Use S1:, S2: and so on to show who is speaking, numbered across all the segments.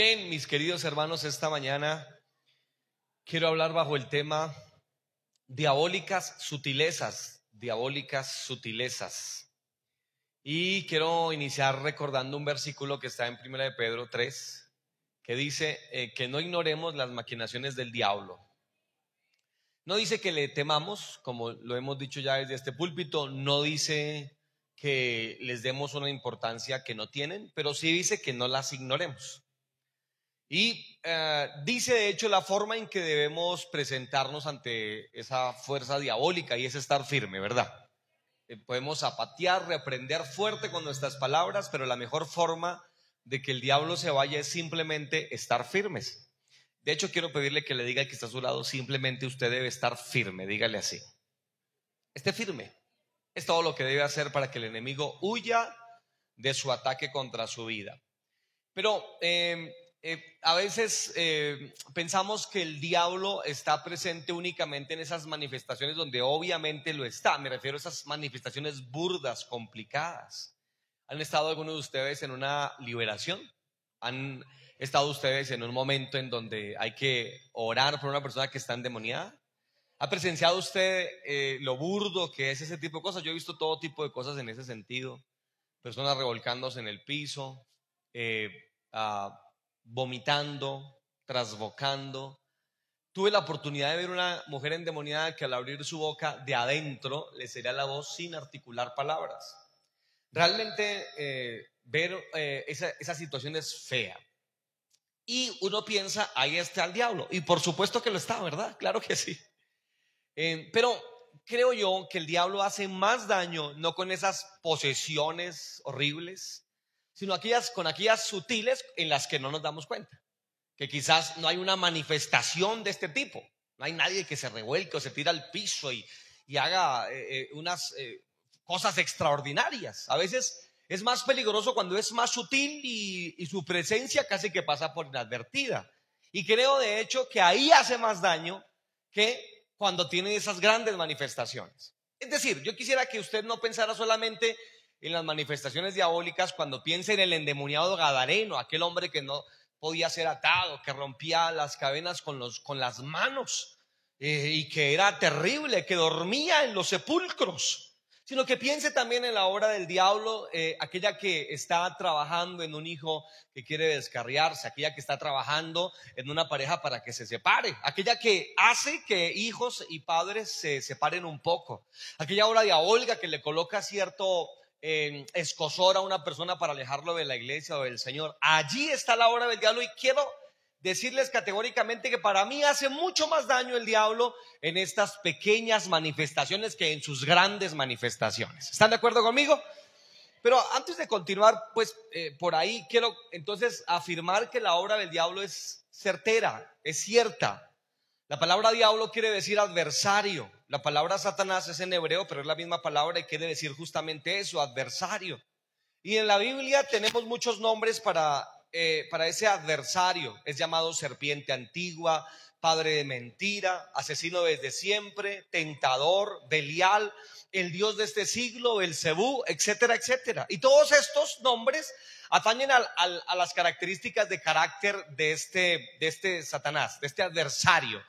S1: Bien, mis queridos hermanos, esta mañana quiero hablar bajo el tema diabólicas sutilezas, diabólicas sutilezas. Y quiero iniciar recordando un versículo que está en 1 de Pedro 3, que dice eh, que no ignoremos las maquinaciones del diablo. No dice que le temamos, como lo hemos dicho ya desde este púlpito, no dice que les demos una importancia que no tienen, pero sí dice que no las ignoremos. Y eh, dice de hecho la forma en que debemos presentarnos ante esa fuerza diabólica y es estar firme, ¿verdad? Eh, podemos apatear, reprender fuerte con nuestras palabras, pero la mejor forma de que el diablo se vaya es simplemente estar firmes. De hecho, quiero pedirle que le diga que está a su lado, simplemente usted debe estar firme, dígale así. Esté firme. Es todo lo que debe hacer para que el enemigo huya de su ataque contra su vida. Pero eh, eh, a veces eh, pensamos que el diablo está presente únicamente en esas manifestaciones donde obviamente lo está. Me refiero a esas manifestaciones burdas, complicadas. ¿Han estado algunos de ustedes en una liberación? ¿Han estado ustedes en un momento en donde hay que orar por una persona que está endemoniada? ¿Ha presenciado usted eh, lo burdo que es ese tipo de cosas? Yo he visto todo tipo de cosas en ese sentido. Personas revolcándose en el piso, eh, vomitando, trasbocando. Tuve la oportunidad de ver una mujer endemoniada que al abrir su boca de adentro le sería la voz sin articular palabras. Realmente eh, ver eh, esa, situación es fea. Y uno piensa, ahí está el diablo. Y por supuesto que lo está, ¿verdad? Claro que sí. Eh, pero creo yo que el diablo hace más daño no con esas posesiones horribles, sino aquellas, con aquellas sutiles en las que no nos damos cuenta. Que quizás no hay una manifestación de este tipo. No hay nadie que se revuelque o se tire al piso y, haga eh, eh, unas eh, cosas extraordinarias. A veces es más peligroso cuando es más sutil y, y su presencia casi que pasa por inadvertida. Y creo de hecho que ahí hace más daño que cuando tiene esas grandes manifestaciones. Es decir, yo quisiera que usted no pensara solamente en las manifestaciones diabólicas cuando piensa en el endemoniado Gadareno, aquel hombre que no podía ser atado, que rompía las cadenas con, los, con las manos eh, y que era terrible, que dormía en los sepulcros sino que piense también en la obra del diablo, eh, aquella que está trabajando en un hijo que quiere descarriarse, aquella que está trabajando en una pareja para que se separe, aquella que hace que hijos y padres se separen un poco, aquella obra diabólica que le coloca cierto escosor a una persona para alejarlo de la iglesia o del Señor. Allí está la obra del diablo y quiero decirles categóricamente que para mí hace mucho más daño el diablo en estas pequeñas manifestaciones que en sus grandes manifestaciones. ¿Están de acuerdo conmigo? Pero antes de continuar, pues eh, por ahí quiero entonces afirmar que la obra del diablo es certera, es cierta. La palabra diablo quiere decir adversario. La palabra Satanás es en hebreo, pero es la misma palabra y quiere decir justamente eso, adversario. Y en la Biblia tenemos muchos nombres para, eh, para ese adversario. Es llamado serpiente antigua, padre de mentira, asesino desde siempre, tentador, Belial, el Dios de este siglo, el Cebú, etcétera, etcétera. Y todos estos nombres atañen a las características de carácter de este, de este Satanás, de este adversario,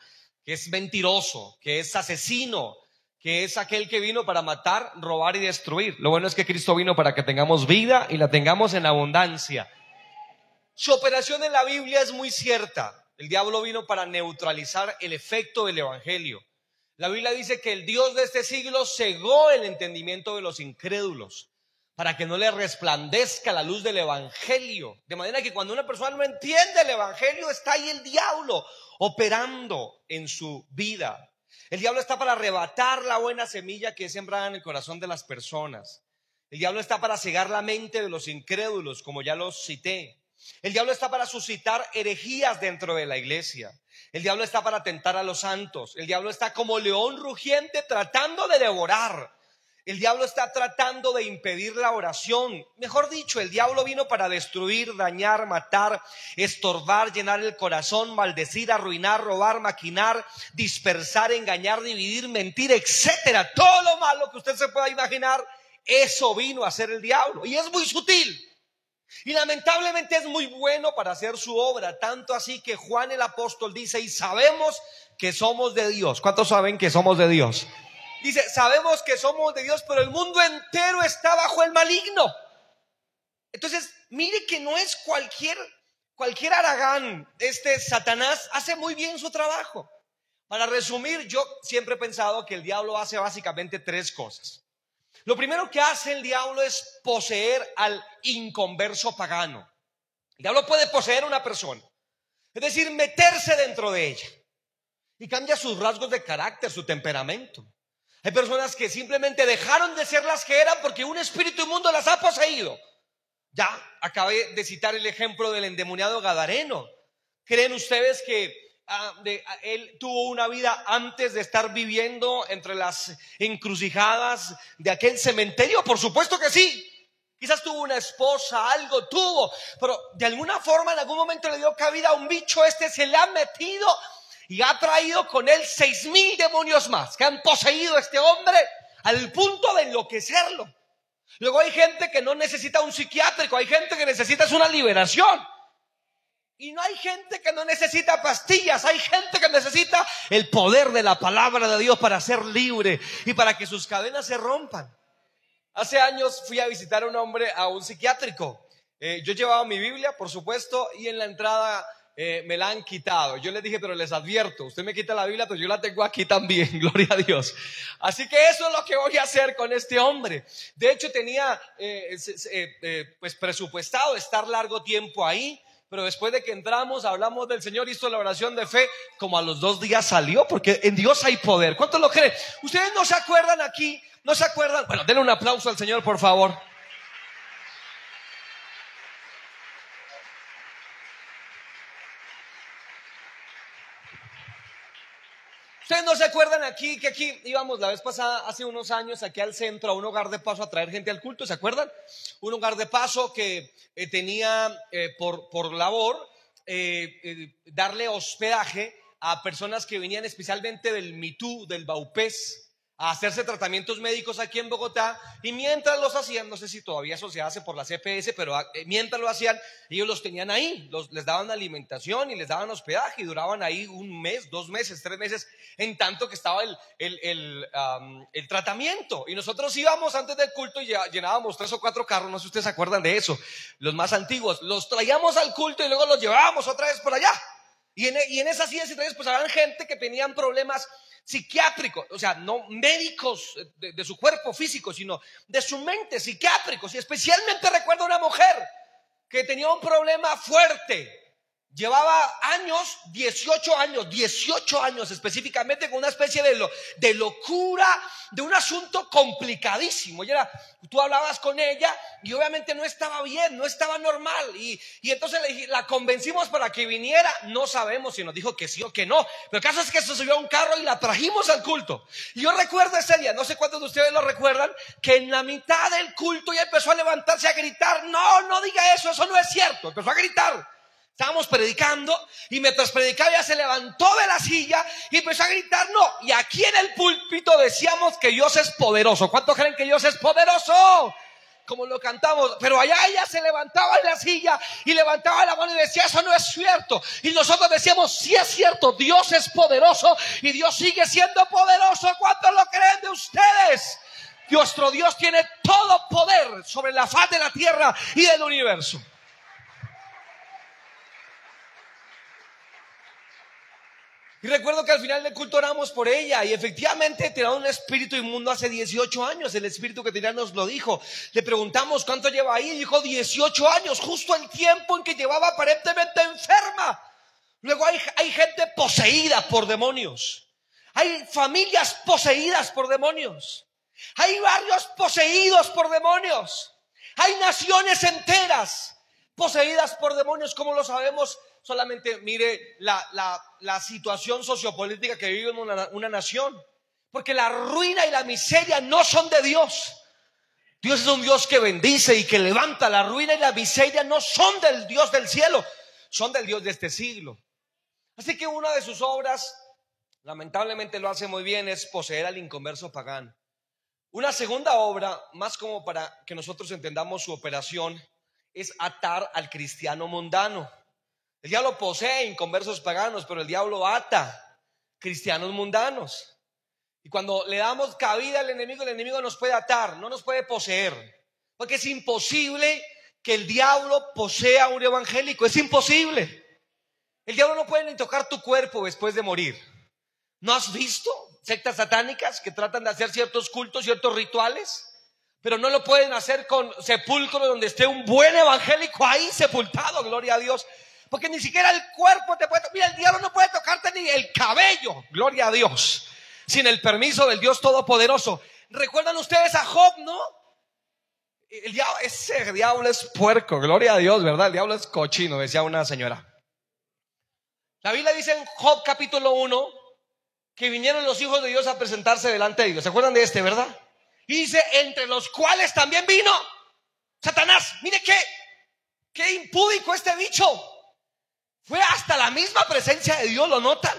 S1: que es mentiroso, que es asesino, que es aquel que vino para matar, robar y destruir. Lo bueno es que Cristo vino para que tengamos vida y la tengamos en abundancia. Su operación en la Biblia es muy cierta. El diablo vino para neutralizar el efecto del Evangelio. La Biblia dice que el Dios de este siglo cegó el entendimiento de los incrédulos para que no le resplandezca la luz del Evangelio. De manera que cuando una persona no entiende el Evangelio, está ahí el diablo operando en su vida. El diablo está para arrebatar la buena semilla que es sembrada en el corazón de las personas. El diablo está para cegar la mente de los incrédulos, como ya los cité. El diablo está para suscitar herejías dentro de la iglesia. El diablo está para tentar a los santos. El diablo está como león rugiente tratando de devorar. El diablo está tratando de impedir la oración. Mejor dicho, el diablo vino para destruir, dañar, matar, estorbar, llenar el corazón, maldecir, arruinar, robar, maquinar, dispersar, engañar, dividir, mentir, etcétera. Todo lo malo que usted se pueda imaginar, eso vino a ser el diablo. Y es muy sutil. Y lamentablemente es muy bueno para hacer su obra, tanto así que Juan el apóstol dice, y sabemos que somos de Dios. ¿Cuántos saben que somos de Dios? Dice, sabemos que somos de Dios, pero el mundo entero está bajo el maligno. Entonces, mire que no es cualquier, cualquier aragán. Este Satanás hace muy bien su trabajo. Para resumir, yo siempre he pensado que el diablo hace básicamente tres cosas. Lo primero que hace el diablo es poseer al inconverso pagano. El diablo puede poseer a una persona, es decir, meterse dentro de ella y cambia sus rasgos de carácter, su temperamento. Hay personas que simplemente dejaron de ser las que eran porque un espíritu inmundo las ha poseído. Ya acabé de citar el ejemplo del endemoniado Gadareno. ¿Creen ustedes que ah, ah, él tuvo una vida antes de estar viviendo entre las encrucijadas de aquel cementerio? Por supuesto que sí. Quizás tuvo una esposa, algo tuvo, pero de alguna forma en algún momento le dio cabida a un bicho, este se le ha metido y ha traído con él seis mil demonios más que han poseído a este hombre al punto de enloquecerlo. Luego hay gente que no necesita un psiquiátrico, hay gente que necesita una liberación. Y no hay gente que no necesita pastillas, hay gente que necesita el poder de la palabra de Dios para ser libre y para que sus cadenas se rompan. Hace años fui a visitar a un hombre a un psiquiátrico. Eh, yo llevaba mi Biblia, por supuesto, y en la entrada eh, me la han quitado. Yo les dije, pero les advierto, usted me quita la Biblia, pero yo la tengo aquí también, gloria a Dios. Así que eso es lo que voy a hacer con este hombre. De hecho, tenía eh, eh, pues presupuestado estar largo tiempo ahí. Pero después de que entramos, hablamos del Señor, hizo la oración de fe, como a los dos días salió, porque en Dios hay poder. ¿Cuántos lo creen? ¿Ustedes no se acuerdan aquí? ¿No se acuerdan? Bueno, denle un aplauso al Señor, por favor. Se acuerdan aquí que aquí íbamos la vez pasada, hace unos años, aquí al centro, a un hogar de paso a traer gente al culto, ¿se acuerdan? Un hogar de paso que eh, tenía eh, por, por, labor eh, darle hospedaje a personas que venían especialmente del Mitú, del Baupés, hacerse tratamientos médicos aquí en Bogotá y mientras los hacían, no sé si todavía eso se hace por la CPS, pero ah, eh, mientras lo hacían, ellos los tenían ahí, les daban alimentación y les daban hospedaje y duraban ahí un mes, dos meses, tres meses, en tanto que estaba el, el, el, tratamiento. Y nosotros íbamos antes del culto y llenábamos tres o cuatro carros, no sé si ustedes se acuerdan de eso, los más antiguos, los traíamos al culto y luego los llevábamos otra vez por allá. Y en, y en esas y pues habían gente que tenían problemas psiquiátricos, o sea, no médicos de, su cuerpo físico, sino de su mente, psiquiátricos. Y especialmente recuerdo una mujer que tenía un problema fuerte. Llevaba años, 18 años, 18 años específicamente con una especie de, de locura, de un asunto complicadísimo. Y era, tú hablabas con ella y obviamente no estaba bien, no estaba normal. Y, y entonces la convencimos para que viniera. No sabemos si nos dijo que sí o que no. Pero el caso es que se subió a un carro y la trajimos al culto. Y yo recuerdo ese día, no sé cuántos de ustedes lo recuerdan, que en la mitad del culto ya empezó a levantarse a gritar, no, no diga eso, eso no es cierto. Empezó a gritar. Estábamos predicando y mientras predicaba ya se levantó de la silla y empezó a gritar, no, y aquí en el púlpito decíamos que Dios es poderoso. ¿Cuántos creen que Dios es poderoso? Como lo cantamos, pero allá ella se levantaba en la silla y levantaba la mano y decía, eso no es cierto. Y nosotros decíamos, sí es cierto, Dios es poderoso y Dios sigue siendo poderoso. ¿Cuántos lo creen de ustedes? Nuestro Dios tiene todo poder sobre la faz de la tierra y del universo. Y recuerdo que al final del culto oramos por ella y efectivamente tenía un espíritu inmundo hace 18 años. El espíritu que tenía nos lo dijo. Le preguntamos cuánto lleva ahí y dijo 18 años, justo el tiempo en que llevaba aparentemente enferma. Luego hay, hay gente poseída por demonios. Hay familias poseídas por demonios. Hay barrios poseídos por demonios. Hay naciones enteras poseídas por demonios, como lo sabemos solamente mire la, situación sociopolítica que vive una, una nación. Porque la ruina y la miseria no son de Dios. Dios es un Dios que bendice y que levanta. La ruina y la miseria no son del Dios del cielo, son del Dios de este siglo. Así que una de sus obras, lamentablemente lo hace muy bien, es poseer al inconverso pagano. Una segunda obra, más como para que nosotros entendamos su operación, es atar al cristiano mundano. El diablo posee inconversos paganos, pero el diablo ata cristianos mundanos. Y cuando le damos cabida al enemigo, el enemigo nos puede atar, no nos puede poseer. Porque es imposible que el diablo posea un evangélico, es imposible. El diablo no puede ni tocar tu cuerpo después de morir. ¿No has visto sectas satánicas que tratan de hacer ciertos cultos, ciertos rituales? Pero no lo pueden hacer con sepulcro donde esté un buen evangélico ahí sepultado, gloria a Dios. Porque ni siquiera el cuerpo te puede Mira, el diablo no puede tocarte ni el cabello, gloria a Dios. Sin el permiso del Dios Todopoderoso. ¿Recuerdan ustedes a Job, no? El diablo, ese diablo es puerco, gloria a Dios, ¿verdad? El diablo es cochino, decía una señora. La Biblia dice en Job capítulo 1 que vinieron los hijos de Dios a presentarse delante de Dios. ¿Se acuerdan de este, verdad? Y dice, entre los cuales también vino Satanás. Mire qué, qué impúdico este bicho. Fue hasta la misma presencia de Dios, ¿lo notan?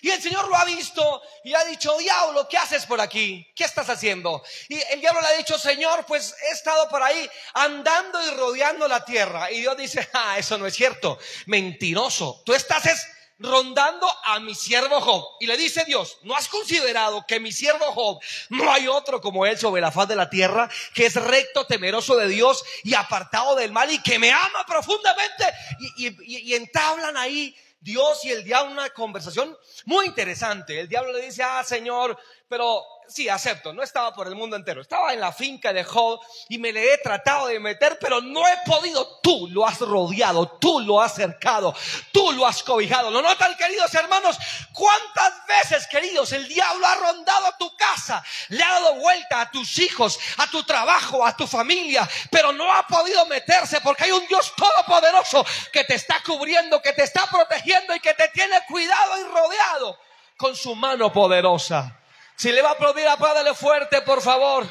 S1: Y el Señor lo ha visto y ha dicho, diablo, ¿qué haces por aquí? ¿Qué estás haciendo? Y el diablo le ha dicho, Señor, pues he estado por ahí andando y rodeando la tierra. Y Dios dice, ah, eso no es cierto, mentiroso. Tú estás es rondando a mi siervo Job. Y le dice Dios, ¿no has considerado que mi siervo Job no hay otro como él sobre la faz de la tierra, que es recto, temeroso de Dios y apartado del mal y que me ama profundamente? Y, entablan ahí Dios y el diablo una conversación muy interesante. El diablo le dice, ah, Señor, pero sí, acepto, no estaba por el mundo entero, estaba en la finca de Job y me le he tratado de meter, pero no he podido. Tú lo has rodeado, tú lo has cercado, tú lo has cobijado. ¿Lo notan, queridos hermanos? ¿Cuántas veces, queridos, el diablo ha rondado tu casa, le ha dado vuelta a tus hijos, a tu trabajo, a tu familia, pero no ha podido meterse porque hay un Dios todopoderoso que te está cubriendo, que te está protegiendo y que te tiene cuidado y rodeado con su mano poderosa. Si le va a aplaudir, apláudale fuerte, por favor.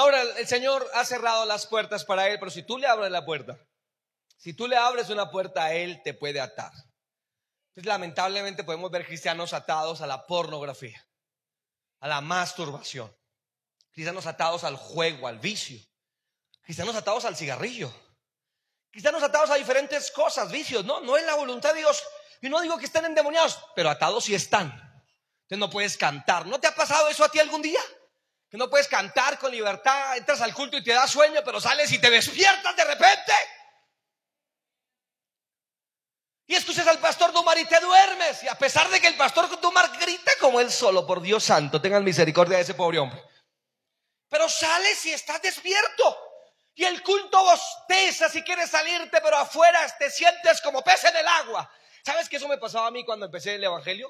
S1: Ahora, el Señor ha cerrado las puertas para Él, pero si tú le abres la puerta, si tú le abres una puerta a Él, te puede atar. Entonces, lamentablemente podemos ver cristianos atados a la pornografía, a la masturbación, cristianos atados al juego, al vicio, cristianos atados al cigarrillo, Cristianos atados a diferentes cosas, vicios, no, no es la voluntad de Dios. Y no digo que estén endemoniados, pero atados sí están. Entonces no puedes cantar. ¿No te ha pasado eso a ti algún día? Que no puedes cantar con libertad, entras al culto y te da sueño, pero sales y te despiertas de repente. Y escuchas al pastor Dumar y te duermes. Y a pesar de que el pastor Dumar grita como él solo, por Dios santo, tengan misericordia de ese pobre hombre. Pero sales y estás despierto. Y el culto bosteza si quieres salirte, pero afuera te sientes como pez en el agua. ¿Sabes que eso me pasaba a mí cuando empecé el Evangelio?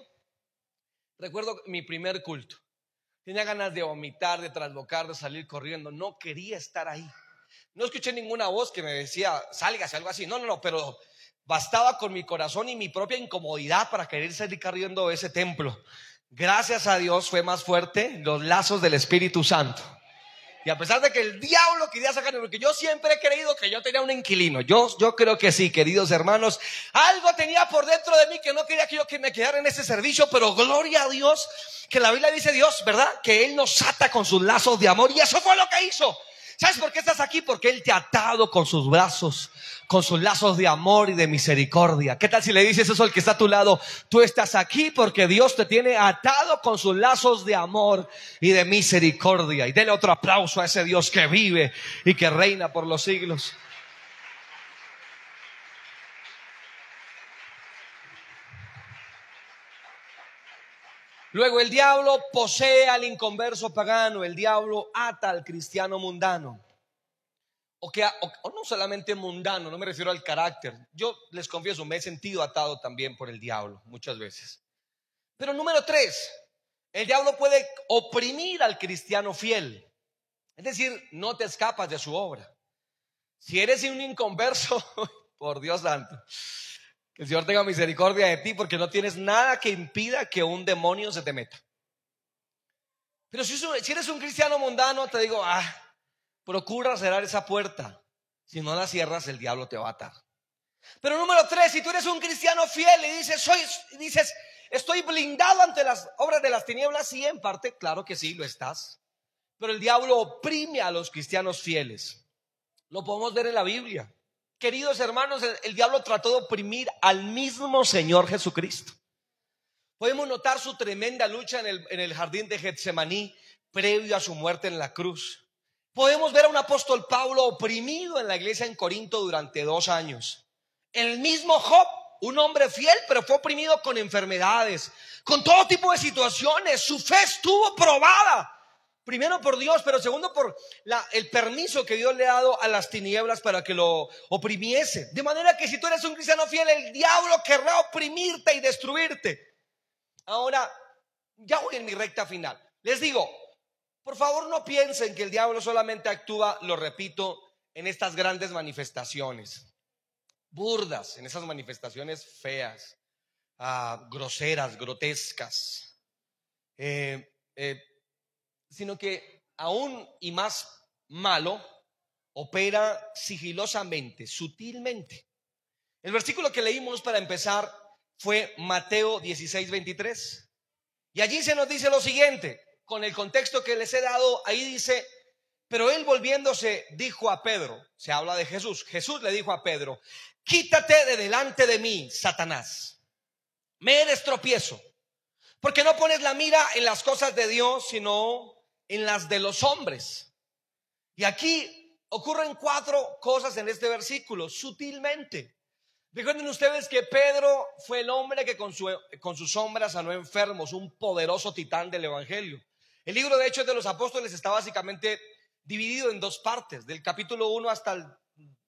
S1: Recuerdo mi primer culto. Tenía ganas de vomitar, de traslocar, de salir corriendo. No quería estar ahí. No escuché ninguna voz que me decía, sálgase, algo así. No, no, no, pero bastaba con mi corazón y mi propia incomodidad para querer salir corriendo de ese templo. Gracias a Dios fue más fuerte los lazos del Espíritu Santo. Y a pesar de que el diablo quería sacarme, porque yo siempre he creído que yo tenía un inquilino. Yo, yo creo que sí, queridos hermanos. Algo tenía por dentro de mí que no quería que yo me quedara en ese servicio, pero gloria a Dios, que la Biblia dice Dios, ¿verdad? Que Él nos ata con sus lazos de amor. Y eso fue lo que hizo. ¿Sabes por qué estás aquí? Porque Él te ha atado con sus brazos, con sus lazos de amor y de misericordia. ¿Qué tal si le dices eso al que está a tu lado? Tú estás aquí porque Dios te tiene atado con sus lazos de amor y de misericordia. Y dele otro aplauso a ese Dios que vive y que reina por los siglos. Luego el diablo posee al inconverso pagano, el diablo ata al cristiano mundano. O, que, o, no solamente mundano, no me refiero al carácter. Yo les confieso, me he sentido atado también por el diablo muchas veces. Pero número tres, el diablo puede oprimir al cristiano fiel. Es decir, no te escapas de su obra. Si eres un inconverso, por Dios santo, el Señor tenga misericordia de ti porque no tienes nada que impida que un demonio se te meta. Pero si, eres un cristiano mundano, te digo, ah, procura cerrar esa puerta. Si no la cierras, el diablo te va a atar. Pero número tres, si tú eres un cristiano fiel y dices, soy, dices, ¿Estoy blindado ante las obras de las tinieblas? Sí, en parte, claro que sí, lo estás. Pero el diablo oprime a los cristianos fieles. Lo podemos ver en la Biblia. Queridos hermanos, el, diablo trató de oprimir al mismo Señor Jesucristo. Podemos notar su tremenda lucha en el, en el jardín de Getsemaní previo a su muerte en la cruz. Podemos ver a un apóstol Pablo oprimido en la iglesia en Corinto durante dos años. El mismo Job, un hombre fiel, pero fue oprimido con enfermedades, con todo tipo de situaciones. Su fe estuvo probada. Primero por Dios, pero segundo por el permiso que Dios le ha dado a las tinieblas para que lo oprimiese. De manera que si tú eres un cristiano fiel, el diablo querrá oprimirte y destruirte. Ahora, ya voy en mi recta final. Les digo, por favor, no piensen que el diablo solamente actúa, lo repito, en estas grandes manifestaciones, burdas, en esas manifestaciones feas, ah, groseras, grotescas, eh, eh, sino que aún y más malo, opera sigilosamente, sutilmente. El versículo que leímos para empezar fue Mateo 16, 23. Y allí se nos dice lo siguiente, con el contexto que les he dado, ahí dice, pero él volviéndose dijo a Pedro, se habla de Jesús, Jesús le dijo a Pedro, quítate de delante de mí, Satanás, me eres tropiezo, porque no pones la mira en las cosas de Dios, sino en las de los hombres. Y aquí ocurren cuatro cosas en este versículo, sutilmente. Recuerden ustedes que Pedro fue el hombre que con, su, sus sombras sanó enfermos, un poderoso titán del Evangelio. El libro de Hechos de los Apóstoles está básicamente dividido en dos partes, del capítulo 1 hasta el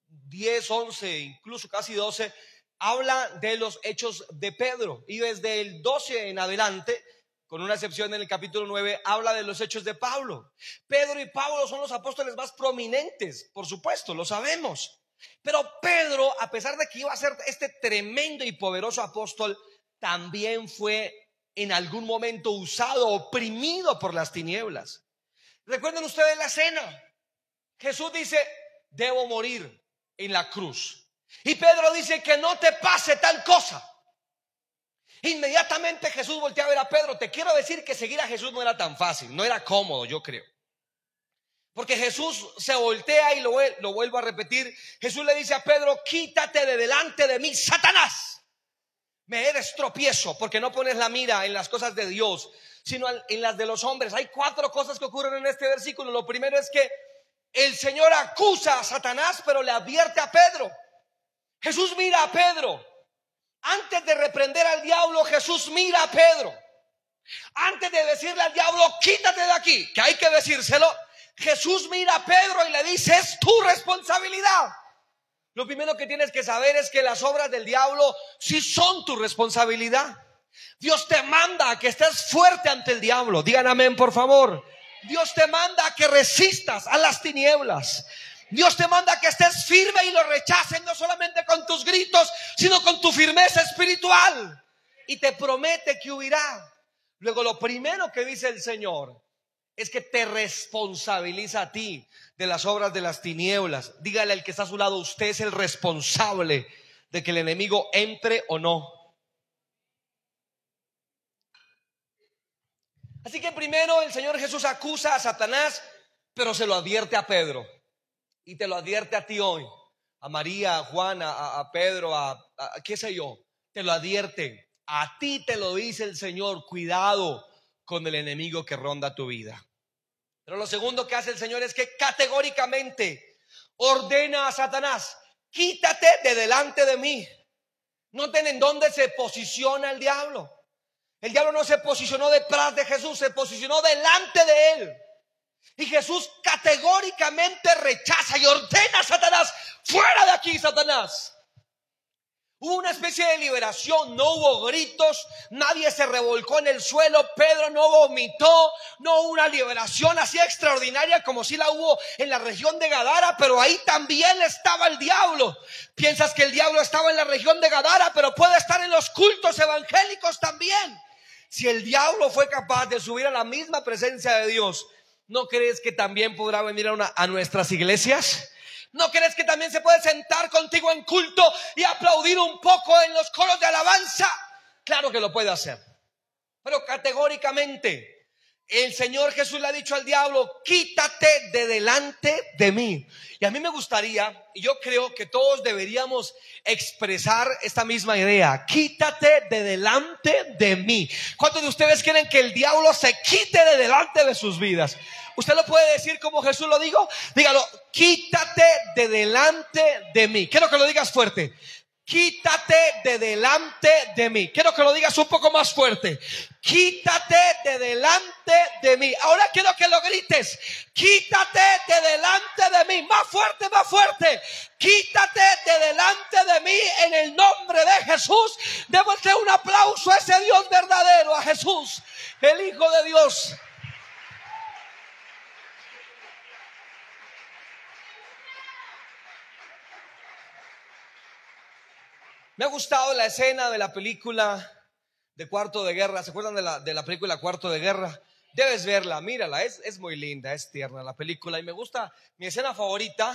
S1: 10, 11, incluso casi 12, habla de los hechos de Pedro y desde el 12 en adelante, con una excepción en el capítulo 9, habla de los hechos de Pablo. Pedro y Pablo son los apóstoles más prominentes, por supuesto, lo sabemos. Pero Pedro, a pesar de que iba a ser este tremendo y poderoso apóstol, también fue en algún momento usado, oprimido por las tinieblas. Recuerden ustedes la cena. Jesús dice, debo morir en la cruz. Y Pedro dice que no te pase tal cosa. Inmediatamente Jesús voltea a ver a Pedro. Te quiero decir que seguir a Jesús no era tan fácil, no era cómodo, yo creo. Porque Jesús se voltea y lo, lo vuelvo a repetir. Jesús le dice a Pedro, quítate de delante de mí, Satanás me eres tropiezo porque no pones la mira en las cosas de Dios, sino en las de los hombres. Hay cuatro cosas que ocurren en este versículo. Lo primero es que el Señor acusa a Satanás, pero le advierte a Pedro. Jesús mira a Pedro. Antes de reprender al diablo, Jesús mira a Pedro. Antes de decirle al diablo, quítate de aquí, que hay que decírselo, Jesús mira a Pedro y le dice, es tu responsabilidad. Lo primero que tienes que saber es que las obras del diablo sí son tu responsabilidad. Dios te manda a que estés fuerte ante el diablo. Digan amén, por favor. Dios te manda a que resistas a las tinieblas. Dios te manda que estés firme y lo rechaces no solamente con tus gritos, sino con tu firmeza espiritual. Y te promete que huirá. Luego lo primero que dice el Señor es que te responsabiliza a ti de las obras de las tinieblas. Dígale al que está a su lado, usted es el responsable de que el enemigo entre o no. Así que primero el Señor Jesús acusa a Satanás, pero se lo advierte a Pedro. Y te lo advierte a ti hoy, a María, a Juan, a, Pedro, a, a qué sé yo. Te lo advierte. A ti te lo dice el Señor, cuidado con el enemigo que ronda tu vida. Pero lo segundo que hace el Señor es que categóricamente ordena a Satanás, quítate de delante de mí. Noten en dónde se posiciona el diablo. El diablo no se posicionó detrás de Jesús, se posicionó delante de él. Y Jesús categóricamente rechaza y ordena a Satanás, fuera de aquí, Satanás. Hubo una especie de liberación, no hubo gritos, nadie se revolcó en el suelo, Pedro no vomitó, no hubo una liberación así extraordinaria como si la hubo en la región de Gadara, pero ahí también estaba el diablo. Piensas que el diablo estaba en la región de Gadara, pero puede estar en los cultos evangélicos también. Si el diablo fue capaz de subir a la misma presencia de Dios, ¿no crees que también podrá venir a, a nuestras iglesias? ¿No crees que también se puede sentar contigo en culto y aplaudir un poco en los coros de alabanza? Claro que lo puede hacer. pero categóricamente. El Señor Jesús le ha dicho al diablo, quítate de delante de mí. Y a mí me gustaría, y yo creo que todos deberíamos expresar esta misma idea, quítate de delante de mí. ¿Cuántos de ustedes quieren que el diablo se quite de delante de sus vidas? ¿Usted lo puede decir como Jesús lo dijo? Dígalo, quítate de delante de mí. Quiero que lo digas fuerte quítate de delante de mí. Quiero que lo digas un poco más fuerte. Quítate de delante de mí. Ahora quiero que lo grites. Quítate de delante de mí. Más fuerte, más fuerte. Quítate de delante de mí en el nombre de Jesús. Démosle un aplauso a ese Dios verdadero, a Jesús, el Hijo de Dios. Me ha gustado la escena de la película de Cuarto de Guerra. ¿Se acuerdan de la, de la película Cuarto de Guerra? Debes verla, mírala, es, es muy linda, es tierna la película. Y me gusta, mi escena favorita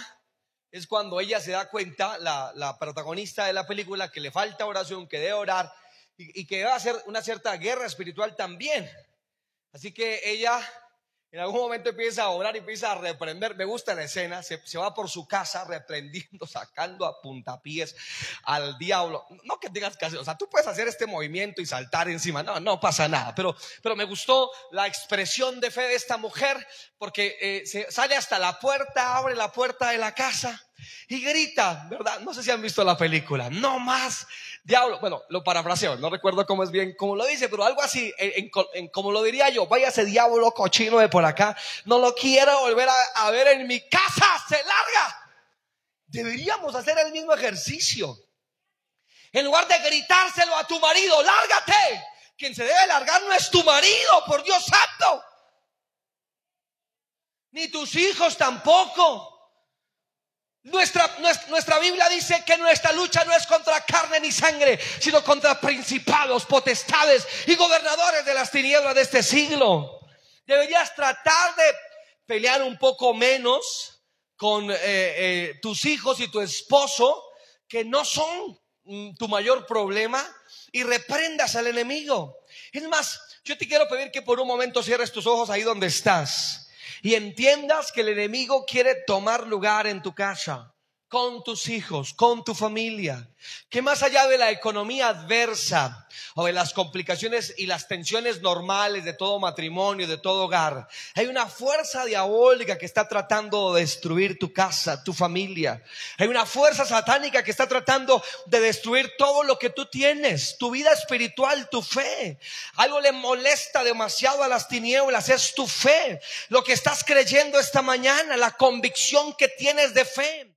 S1: es cuando ella se da cuenta, la, la protagonista de la película, que le falta oración, que debe orar y, y que va a hacer una cierta guerra espiritual también. Así que ella en algún momento empieza a orar y empieza a reprender. Me gusta la escena. Se, va por su casa reprendiendo, sacando a puntapiés al diablo. No que digas que hacer. O sea, tú puedes hacer este movimiento y saltar encima. No, no pasa nada. Pero, pero me gustó la expresión de fe de esta mujer porque eh, se sale hasta la puerta, abre la puerta de la casa y grita, ¿verdad? No sé si han visto la película. No más diablo. Bueno, lo parafraseo, no recuerdo cómo es bien, cómo lo dice, pero algo así, como lo diría yo, vaya ese diablo cochino de por acá, no lo quiero volver a, ver en mi casa, se larga. Deberíamos hacer el mismo ejercicio. En lugar de gritárselo a tu marido, lárgate. Quien se debe largar no es tu marido, por Dios santo. Ni tus hijos tampoco. Nuestra, nuestra, Biblia dice que nuestra lucha no es contra carne ni sangre, sino contra principados, potestades y gobernadores de las tinieblas de este siglo. Deberías tratar de pelear un poco menos con eh, eh, tus hijos y tu esposo, que no son mm, tu mayor problema, y reprendas al enemigo. Es más, yo te quiero pedir que por un momento cierres tus ojos ahí donde estás y entiendas que el enemigo quiere tomar lugar en tu casa con tus hijos, con tu familia, que más allá de la economía adversa o de las complicaciones y las tensiones normales de todo matrimonio, de todo hogar, hay una fuerza diabólica que está tratando de destruir tu casa, tu familia. Hay una fuerza satánica que está tratando de destruir todo lo que tú tienes, tu vida espiritual, tu fe. Algo le molesta demasiado a las tinieblas, es tu fe, lo que estás creyendo esta mañana, la convicción que tienes de fe.